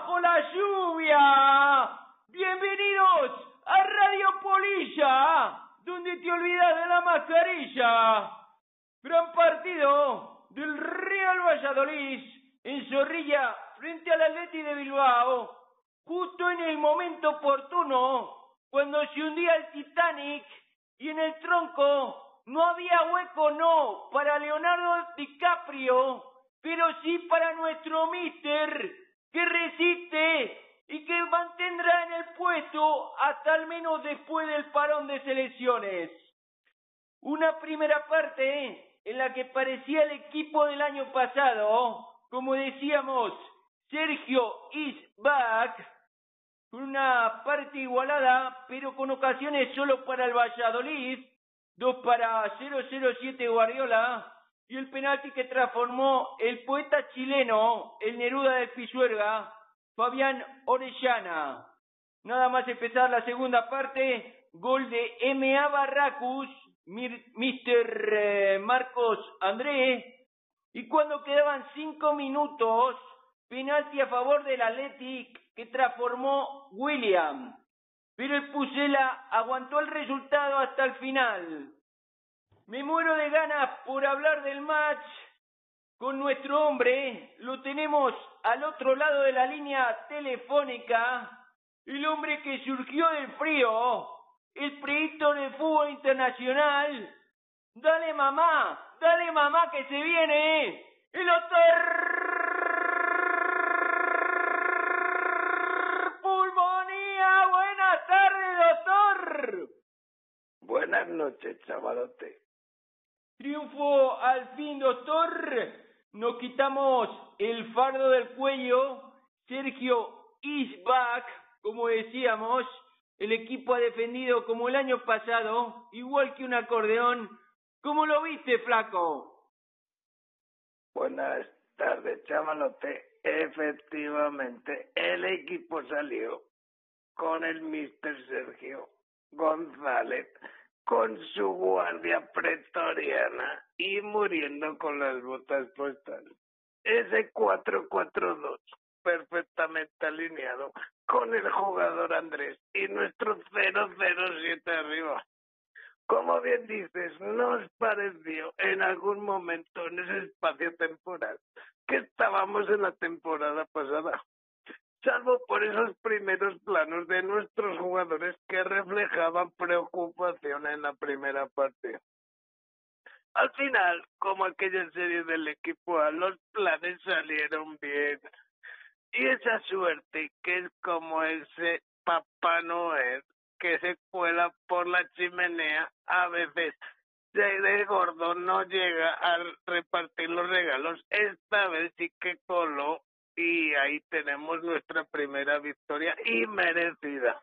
bajo la lluvia. Bienvenidos a Radio Polilla, donde te olvidas de la mascarilla. Gran partido del Real Valladolid en Zorrilla frente al Atleti de Bilbao, justo en el momento oportuno, cuando se hundía el Titanic y en el tronco no había hueco no para Leonardo DiCaprio, pero sí para nuestro mister que resiste y que mantendrá en el puesto hasta al menos después del parón de selecciones. Una primera parte en la que parecía el equipo del año pasado, como decíamos, Sergio is back, una parte igualada, pero con ocasiones solo para el Valladolid, dos para 007 Guardiola, y el penalti que transformó el poeta chileno, el Neruda del Pisuerga, Fabián Orellana. Nada más empezar la segunda parte, gol de M.A. Barracus, Mr. Eh, Marcos André, y cuando quedaban cinco minutos, penalti a favor del Athletic que transformó William. Pero el Pusela aguantó el resultado hasta el final. Me muero de ganas por hablar del match con nuestro hombre. Lo tenemos al otro lado de la línea telefónica. El hombre que surgió del frío. El proyecto del fútbol internacional. Dale mamá, dale mamá que se viene. El doctor Pulmonía. Buenas tardes, doctor. Buenas noches, chavalote. Triunfo al fin, doctor. Nos quitamos el fardo del cuello. Sergio is back, como decíamos. El equipo ha defendido como el año pasado, igual que un acordeón. ¿Cómo lo viste, flaco? Buenas tardes, chavalote. Efectivamente, el equipo salió con el Mr. Sergio González con su guardia pretoriana y muriendo con las botas puestas. Ese 4-4-2, perfectamente alineado con el jugador Andrés y nuestro 0-0-7 arriba. Como bien dices, nos pareció en algún momento en ese espacio temporal que estábamos en la temporada pasada salvo por esos primeros planos de nuestros jugadores que reflejaban preocupación en la primera parte. Al final, como aquella serie del equipo A, los planes salieron bien. Y esa suerte que es como ese Papá Noel que se cuela por la chimenea, a veces de gordo no llega a repartir los regalos. Esta vez sí que coló y ahí tenemos nuestra primera victoria y merecida.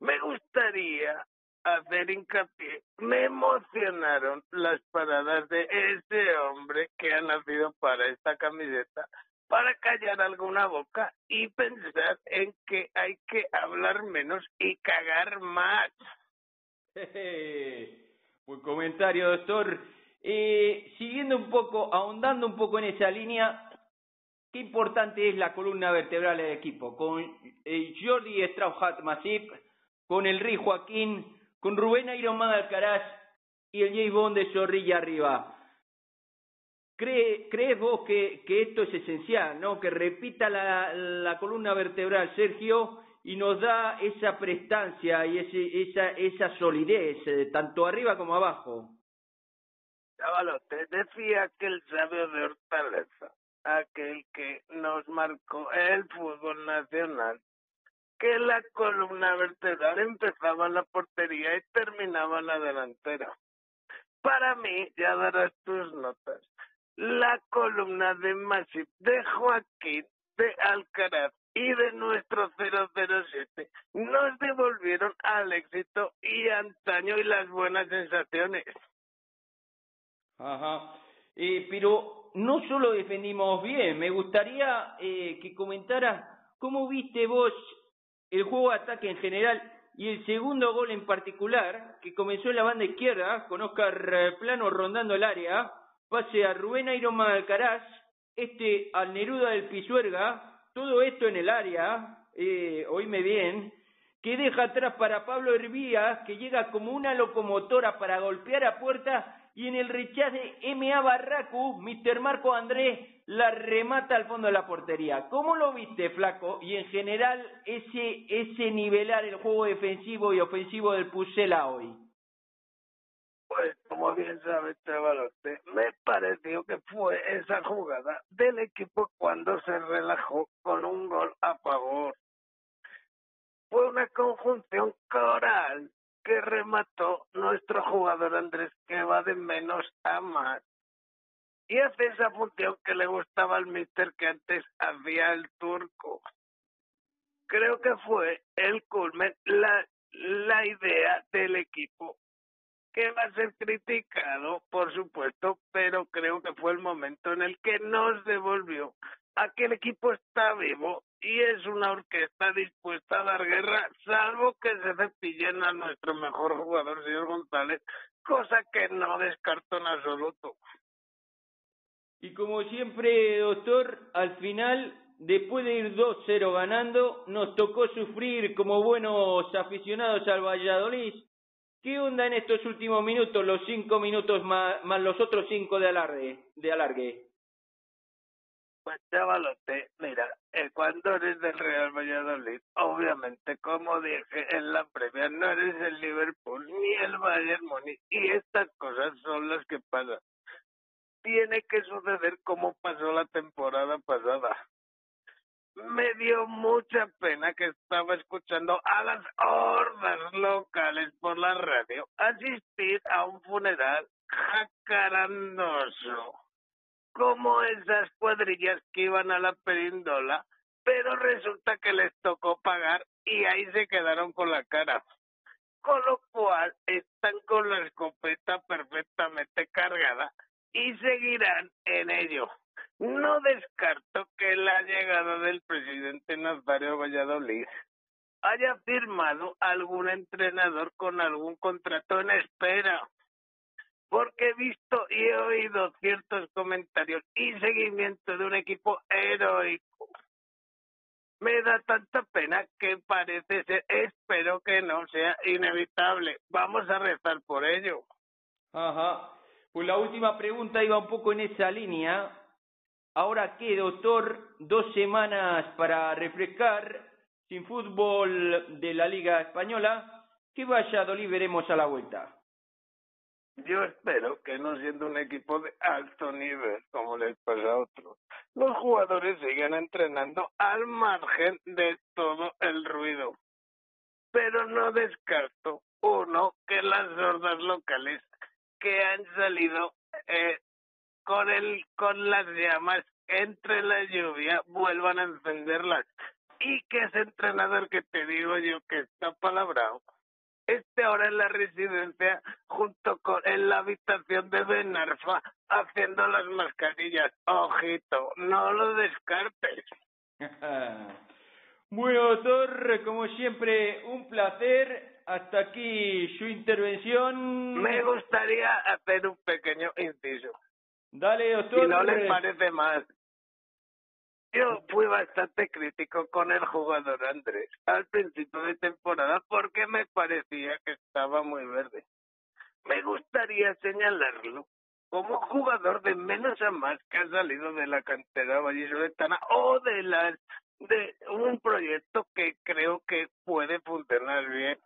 Me gustaría hacer hincapié, me emocionaron las paradas de ese hombre que ha nacido para esta camiseta, para callar alguna boca y pensar en que hay que hablar menos y cagar más. Buen comentario, doctor. Eh, siguiendo un poco, ahondando un poco en esa línea, qué importante es la columna vertebral del equipo, con eh, Jordi Strauhat Masip, con el Rey Joaquín, con Rubén Iron Alcaraz y el J. Bond de Zorrilla arriba. ¿Cree, ¿Crees vos que, que, esto es esencial, no? Que repita la, la, columna vertebral, Sergio, y nos da esa prestancia y ese, esa, esa solidez, eh, tanto arriba como abajo. Chavalo, te decía que el sabio de Hortaleza aquel que nos marcó el fútbol nacional, que la columna vertebral empezaba la portería y terminaba la delantera. Para mí, ya darás tus notas, la columna de Masip, de Joaquín, de Alcaraz y de nuestro 007 nos devolvieron al éxito y antaño y las buenas sensaciones. Ajá. Eh, pero no solo defendimos bien, me gustaría eh, que comentaras cómo viste vos el juego de ataque en general y el segundo gol en particular, que comenzó en la banda izquierda, con Oscar eh, Plano rondando el área, pase a Rubén Iron Alcaraz, este al Neruda del Pisuerga, todo esto en el área, eh, oíme bien, que deja atrás para Pablo Hervías, que llega como una locomotora para golpear a puerta, y en el rechace M.A. Barracu, Mr. Marco Andrés la remata al fondo de la portería. ¿Cómo lo viste, Flaco? Y en general, ese, ese nivelar el juego defensivo y ofensivo del Pucela hoy. Pues, como bien sabes, Chavalote, me pareció que fue esa jugada del equipo cuando se relajó con un gol a favor. Conjunción coral que remató nuestro jugador Andrés, que va de menos a más y hace esa función que le gustaba al mister que antes hacía el turco. Creo que fue el culmen, la, la idea del equipo, que va a ser criticado, por supuesto, pero creo que fue el momento en el que nos devolvió a que el equipo está vivo y es una orquesta dispuesta a dar guerra, salvo que se cepillen a nuestro mejor jugador, señor González, cosa que no descarto en absoluto. Y como siempre, doctor, al final, después de ir 2-0 ganando, nos tocó sufrir como buenos aficionados al Valladolid. ¿Qué onda en estos últimos minutos, los cinco minutos más, más los otros cinco de alargue? De alargue? Pues chavalote, mira, eh, cuando eres del Real Valladolid, obviamente, como dije en la previa, no eres el Liverpool ni el Bayern Múnich, y estas cosas son las que pasan tiene que suceder como pasó la temporada pasada. Me dio mucha pena que estaba escuchando a las hordas locales por la radio asistir a un funeral jacarandoso, como esas cuadrillas que iban a la perindola, pero resulta que les tocó pagar y ahí se quedaron con la cara. Con lo cual están con la escopeta perfectamente cargada y seguirán en ello. No descarto que la llegada del presidente Nazario Valladolid haya firmado algún entrenador con algún contrato en espera, porque he visto y he oído ciertos comentarios y seguimiento de un equipo heroico. Me da tanta pena que parece ser, espero que no sea inevitable. Vamos a rezar por ello. Ajá. Pues la última pregunta iba un poco en esa línea. Ahora qué, doctor, dos semanas para refrescar, sin fútbol de la Liga Española, ¿qué Valladolid veremos a la vuelta? Yo espero que no siendo un equipo de alto nivel como les pasa a otros, los jugadores sigan entrenando al margen de todo el ruido. Pero no descarto, uno, que las sordas locales que han salido eh, con el con las llamas entre la lluvia vuelvan a encenderlas y que ese entrenador que te digo yo que está palabrado esté ahora en la residencia junto con en la habitación de Benarfa haciendo las mascarillas. Ojito, no lo descartes. bueno, doctor, como siempre, un placer hasta aquí su intervención. Me gustaría hacer un pequeño inciso. Dale, doctor. Si no les parece mal. Yo fui bastante crítico con el jugador Andrés al principio de temporada porque me parecía que estaba muy verde. Me gustaría señalarlo como jugador de menos a más que ha salido de la cantera vallisoletana o de las de un proyecto que creo que puede funcionar bien.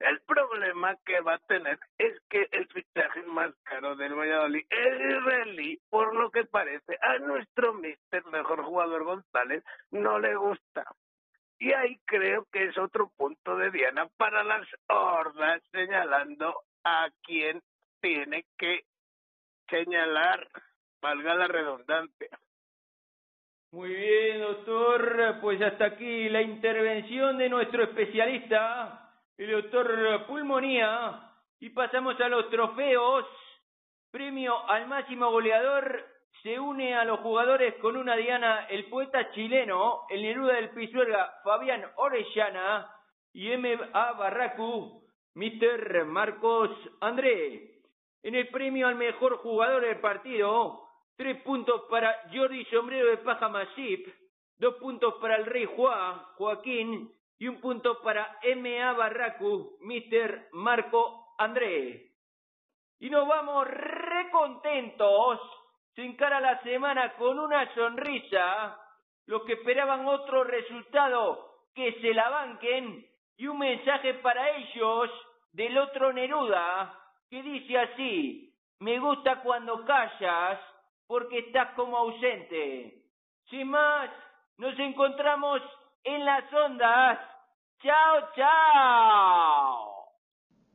El problema que va a tener es que el fichaje más caro del Valladolid es israelí, por lo que parece a nuestro mister mejor jugador González no le gusta. Y ahí creo que es otro punto de Diana para las hordas señalando a quien tiene que señalar, valga la redundancia. Muy bien, doctor. Pues hasta aquí la intervención de nuestro especialista el doctor Pulmonía. Y pasamos a los trofeos. Premio al máximo goleador se une a los jugadores con una diana el poeta chileno, el Neruda del Pisuerga, Fabián Orellana. y M.A. Barracu, Mr. Marcos André. En el premio al mejor jugador del partido, tres puntos para Jordi Sombrero de Paja Masip, dos puntos para el Rey Juan, Joaquín, y un punto para M.A. Barracu, Mr. Marco André. Y nos vamos recontentos, sin cara a la semana con una sonrisa, los que esperaban otro resultado que se la banquen y un mensaje para ellos del otro Neruda que dice así, me gusta cuando callas porque estás como ausente. Sin más, nos encontramos en las ondas. Chao, chao.